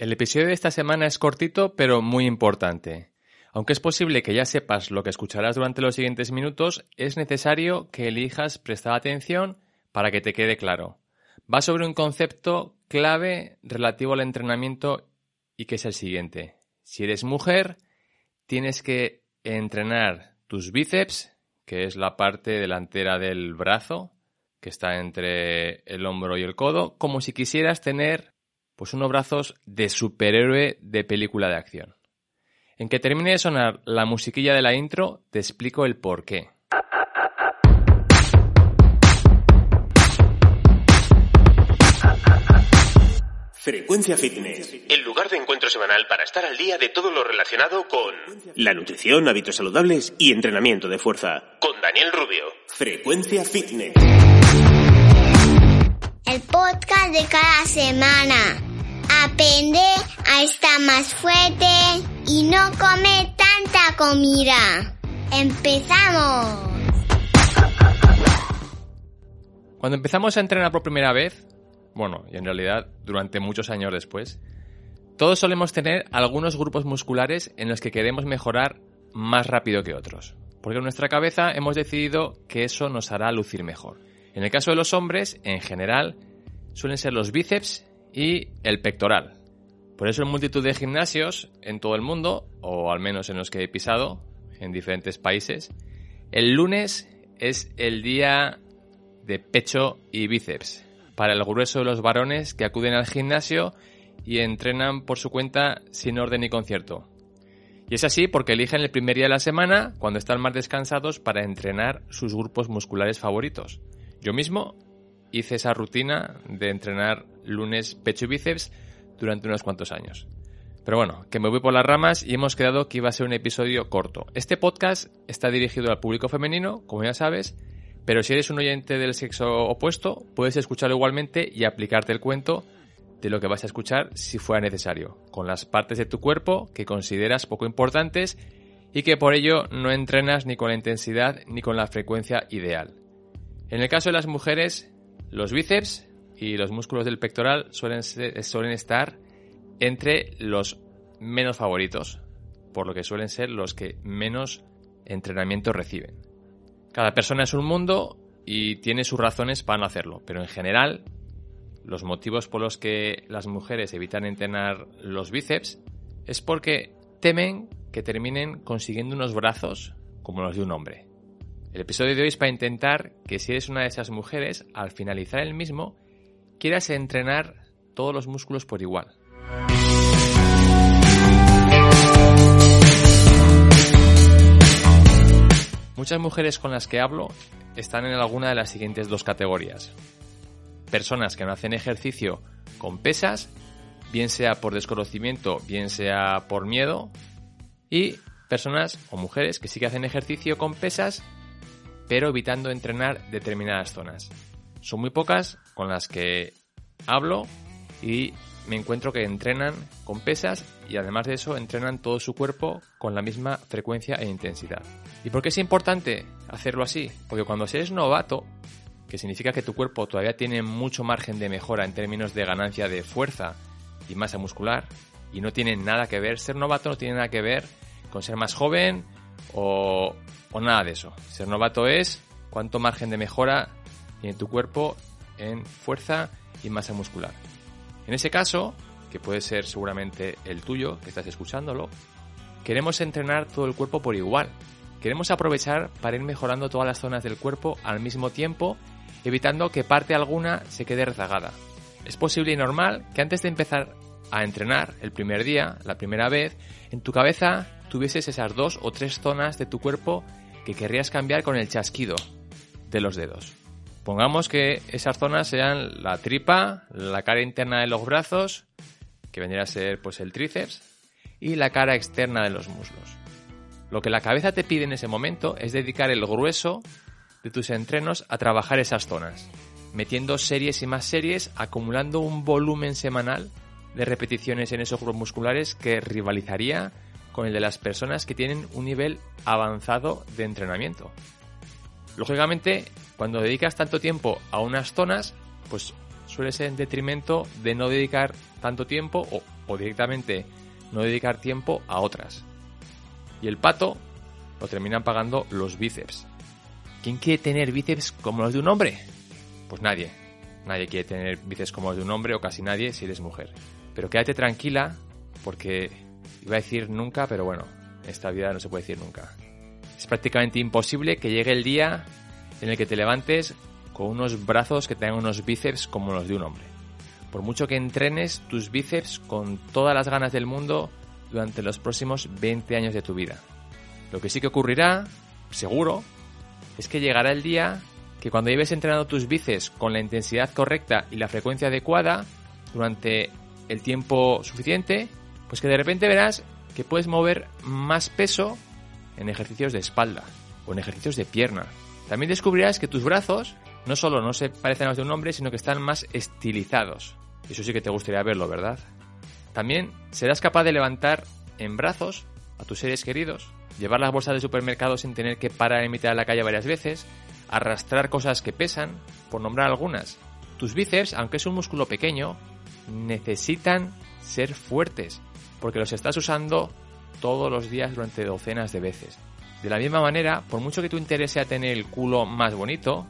El episodio de esta semana es cortito pero muy importante. Aunque es posible que ya sepas lo que escucharás durante los siguientes minutos, es necesario que elijas prestar atención para que te quede claro. Va sobre un concepto clave relativo al entrenamiento y que es el siguiente. Si eres mujer, tienes que entrenar tus bíceps, que es la parte delantera del brazo, que está entre el hombro y el codo, como si quisieras tener pues unos brazos de superhéroe de película de acción. En que termine de sonar la musiquilla de la intro, te explico el por qué. Frecuencia Fitness. El lugar de encuentro semanal para estar al día de todo lo relacionado con La nutrición, hábitos saludables y entrenamiento de fuerza. con Daniel Rubio. Frecuencia Fitness. El podcast de cada semana. Aprende a estar más fuerte y no come tanta comida. ¡Empezamos! Cuando empezamos a entrenar por primera vez, bueno, y en realidad durante muchos años después, todos solemos tener algunos grupos musculares en los que queremos mejorar más rápido que otros. Porque en nuestra cabeza hemos decidido que eso nos hará lucir mejor. En el caso de los hombres, en general, suelen ser los bíceps y el pectoral. Por eso en multitud de gimnasios en todo el mundo, o al menos en los que he pisado, en diferentes países, el lunes es el día de pecho y bíceps para el grueso de los varones que acuden al gimnasio y entrenan por su cuenta sin orden ni concierto. Y es así porque eligen el primer día de la semana, cuando están más descansados, para entrenar sus grupos musculares favoritos. Yo mismo hice esa rutina de entrenar lunes pecho y bíceps durante unos cuantos años. Pero bueno, que me voy por las ramas y hemos quedado que iba a ser un episodio corto. Este podcast está dirigido al público femenino, como ya sabes, pero si eres un oyente del sexo opuesto, puedes escucharlo igualmente y aplicarte el cuento de lo que vas a escuchar si fuera necesario, con las partes de tu cuerpo que consideras poco importantes y que por ello no entrenas ni con la intensidad ni con la frecuencia ideal. En el caso de las mujeres, los bíceps y los músculos del pectoral suelen, suelen estar entre los menos favoritos, por lo que suelen ser los que menos entrenamiento reciben. Cada persona es un mundo y tiene sus razones para no hacerlo, pero en general los motivos por los que las mujeres evitan entrenar los bíceps es porque temen que terminen consiguiendo unos brazos como los de un hombre. El episodio de hoy es para intentar que si eres una de esas mujeres, al finalizar el mismo, quieras entrenar todos los músculos por igual. Muchas mujeres con las que hablo están en alguna de las siguientes dos categorías. Personas que no hacen ejercicio con pesas, bien sea por desconocimiento, bien sea por miedo, y personas o mujeres que sí que hacen ejercicio con pesas, pero evitando entrenar determinadas zonas. Son muy pocas con las que hablo y me encuentro que entrenan con pesas y además de eso entrenan todo su cuerpo con la misma frecuencia e intensidad. ¿Y por qué es importante hacerlo así? Porque cuando eres novato, que significa que tu cuerpo todavía tiene mucho margen de mejora en términos de ganancia de fuerza y masa muscular, y no tiene nada que ver, ser novato no tiene nada que ver con ser más joven o, o nada de eso. Ser novato es cuánto margen de mejora tiene tu cuerpo en fuerza y masa muscular. En ese caso, que puede ser seguramente el tuyo, que estás escuchándolo, queremos entrenar todo el cuerpo por igual. Queremos aprovechar para ir mejorando todas las zonas del cuerpo al mismo tiempo, evitando que parte alguna se quede rezagada. Es posible y normal que antes de empezar a entrenar el primer día, la primera vez, en tu cabeza tuvieses esas dos o tres zonas de tu cuerpo que querrías cambiar con el chasquido de los dedos. Pongamos que esas zonas sean la tripa, la cara interna de los brazos, que vendría a ser pues el tríceps, y la cara externa de los muslos. Lo que la cabeza te pide en ese momento es dedicar el grueso de tus entrenos a trabajar esas zonas, metiendo series y más series, acumulando un volumen semanal de repeticiones en esos grupos musculares que rivalizaría con el de las personas que tienen un nivel avanzado de entrenamiento. Lógicamente, cuando dedicas tanto tiempo a unas zonas, pues suele ser en detrimento de no dedicar tanto tiempo o, o directamente no dedicar tiempo a otras. Y el pato lo terminan pagando los bíceps. ¿Quién quiere tener bíceps como los de un hombre? Pues nadie. Nadie quiere tener bíceps como los de un hombre o casi nadie si eres mujer. Pero quédate tranquila porque iba a decir nunca, pero bueno, esta vida no se puede decir nunca. Es prácticamente imposible que llegue el día en el que te levantes con unos brazos que tengan unos bíceps como los de un hombre. Por mucho que entrenes tus bíceps con todas las ganas del mundo durante los próximos 20 años de tu vida. Lo que sí que ocurrirá, seguro, es que llegará el día que cuando lleves entrenando tus bíceps con la intensidad correcta y la frecuencia adecuada durante el tiempo suficiente, pues que de repente verás que puedes mover más peso en ejercicios de espalda o en ejercicios de pierna. También descubrirás que tus brazos no solo no se parecen a los de un hombre, sino que están más estilizados. Eso sí que te gustaría verlo, ¿verdad? También serás capaz de levantar en brazos a tus seres queridos, llevar las bolsas de supermercado sin tener que parar en mitad de la calle varias veces, arrastrar cosas que pesan, por nombrar algunas. Tus bíceps, aunque es un músculo pequeño, necesitan ser fuertes, porque los estás usando todos los días durante docenas de veces. De la misma manera, por mucho que tu interés sea tener el culo más bonito,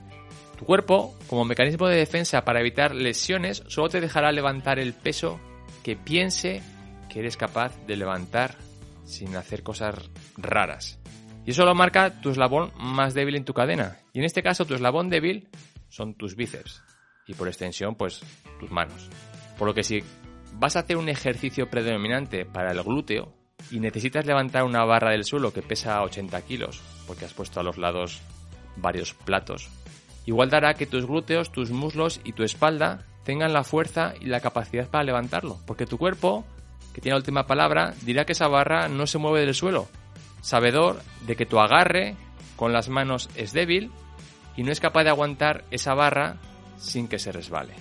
tu cuerpo, como mecanismo de defensa para evitar lesiones, solo te dejará levantar el peso que piense que eres capaz de levantar sin hacer cosas raras. Y eso lo marca tu eslabón más débil en tu cadena. Y en este caso tu eslabón débil son tus bíceps. Y por extensión, pues tus manos. Por lo que si vas a hacer un ejercicio predominante para el glúteo y necesitas levantar una barra del suelo que pesa 80 kilos, porque has puesto a los lados varios platos, igual dará que tus glúteos, tus muslos y tu espalda tengan la fuerza y la capacidad para levantarlo, porque tu cuerpo, que tiene la última palabra, dirá que esa barra no se mueve del suelo, sabedor de que tu agarre con las manos es débil y no es capaz de aguantar esa barra sin que se resbale.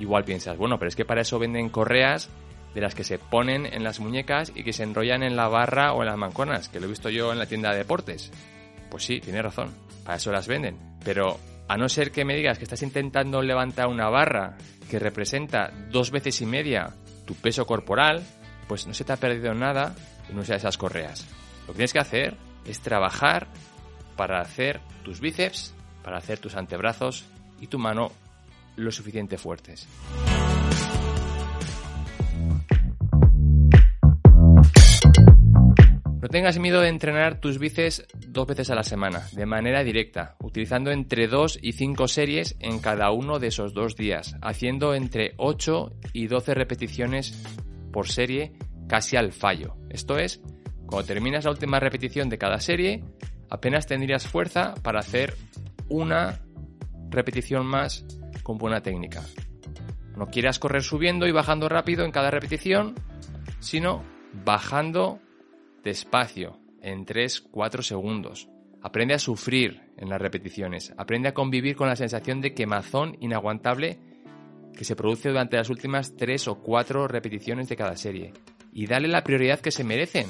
Igual piensas, bueno, pero es que para eso venden correas de las que se ponen en las muñecas y que se enrollan en la barra o en las manconas, que lo he visto yo en la tienda de deportes. Pues sí, tienes razón, para eso las venden. Pero a no ser que me digas que estás intentando levantar una barra que representa dos veces y media tu peso corporal, pues no se te ha perdido nada en usar esas correas. Lo que tienes que hacer es trabajar para hacer tus bíceps, para hacer tus antebrazos y tu mano lo suficiente fuertes. No tengas miedo de entrenar tus bíceps dos veces a la semana, de manera directa, utilizando entre 2 y 5 series en cada uno de esos dos días, haciendo entre 8 y 12 repeticiones por serie casi al fallo. Esto es, cuando terminas la última repetición de cada serie, apenas tendrías fuerza para hacer una repetición más con buena técnica. No quieras correr subiendo y bajando rápido en cada repetición, sino bajando despacio, en 3-4 segundos. Aprende a sufrir en las repeticiones, aprende a convivir con la sensación de quemazón inaguantable que se produce durante las últimas 3 o 4 repeticiones de cada serie. Y dale la prioridad que se merecen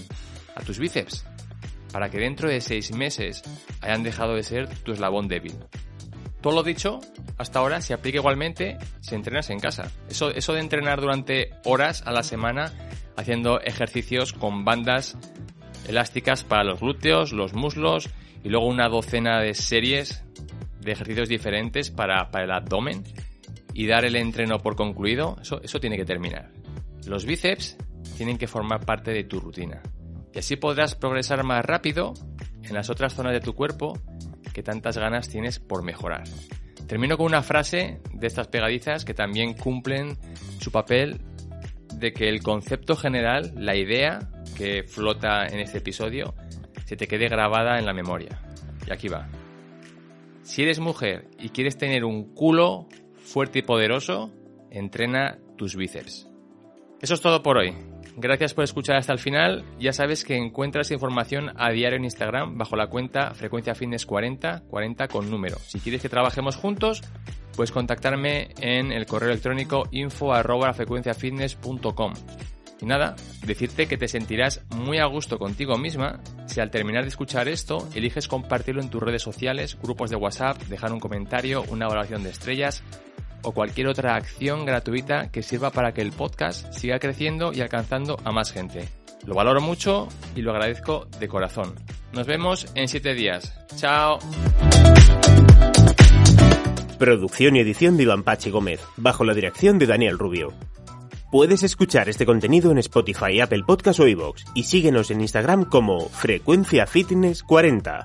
a tus bíceps, para que dentro de 6 meses hayan dejado de ser tu eslabón débil. Todo lo dicho hasta ahora se aplica igualmente si entrenas en casa. Eso, eso de entrenar durante horas a la semana haciendo ejercicios con bandas elásticas para los glúteos, los muslos y luego una docena de series de ejercicios diferentes para, el abdomen y dar el entreno por concluido, eso, eso tiene que terminar. Los bíceps tienen que formar parte de tu rutina y así podrás progresar más rápido en las otras zonas de tu cuerpo que tantas ganas tienes por mejorar. Termino con una frase de estas pegadizas que también cumplen su papel de que el concepto general, la idea que flota en este episodio, se te quede grabada en la memoria. Y aquí va. Si eres mujer y quieres tener un culo fuerte y poderoso, entrena tus bíceps. Eso es todo por hoy. Gracias por escuchar hasta el final. Ya sabes que encuentras información a diario en Instagram bajo la cuenta Frecuencia Fitness 40, 40 con número. Si quieres que trabajemos juntos, puedes contactarme en el correo electrónico info arroba frecuenciafitness.com. Y nada, decirte que te sentirás muy a gusto contigo misma si al terminar de escuchar esto eliges compartirlo en tus redes sociales, grupos de WhatsApp, dejar un comentario, una valoración de estrellas o cualquier otra acción gratuita que sirva para que el podcast siga creciendo y alcanzando a más gente. Lo valoro mucho y lo agradezco de corazón. Nos vemos en 7 días. Chao. Producción y edición de Iván Pachi Gómez, bajo la dirección de Daniel Rubio. Puedes escuchar este contenido en Spotify, Apple Podcast o iVoox y síguenos en Instagram como Frecuencia Fitness 40.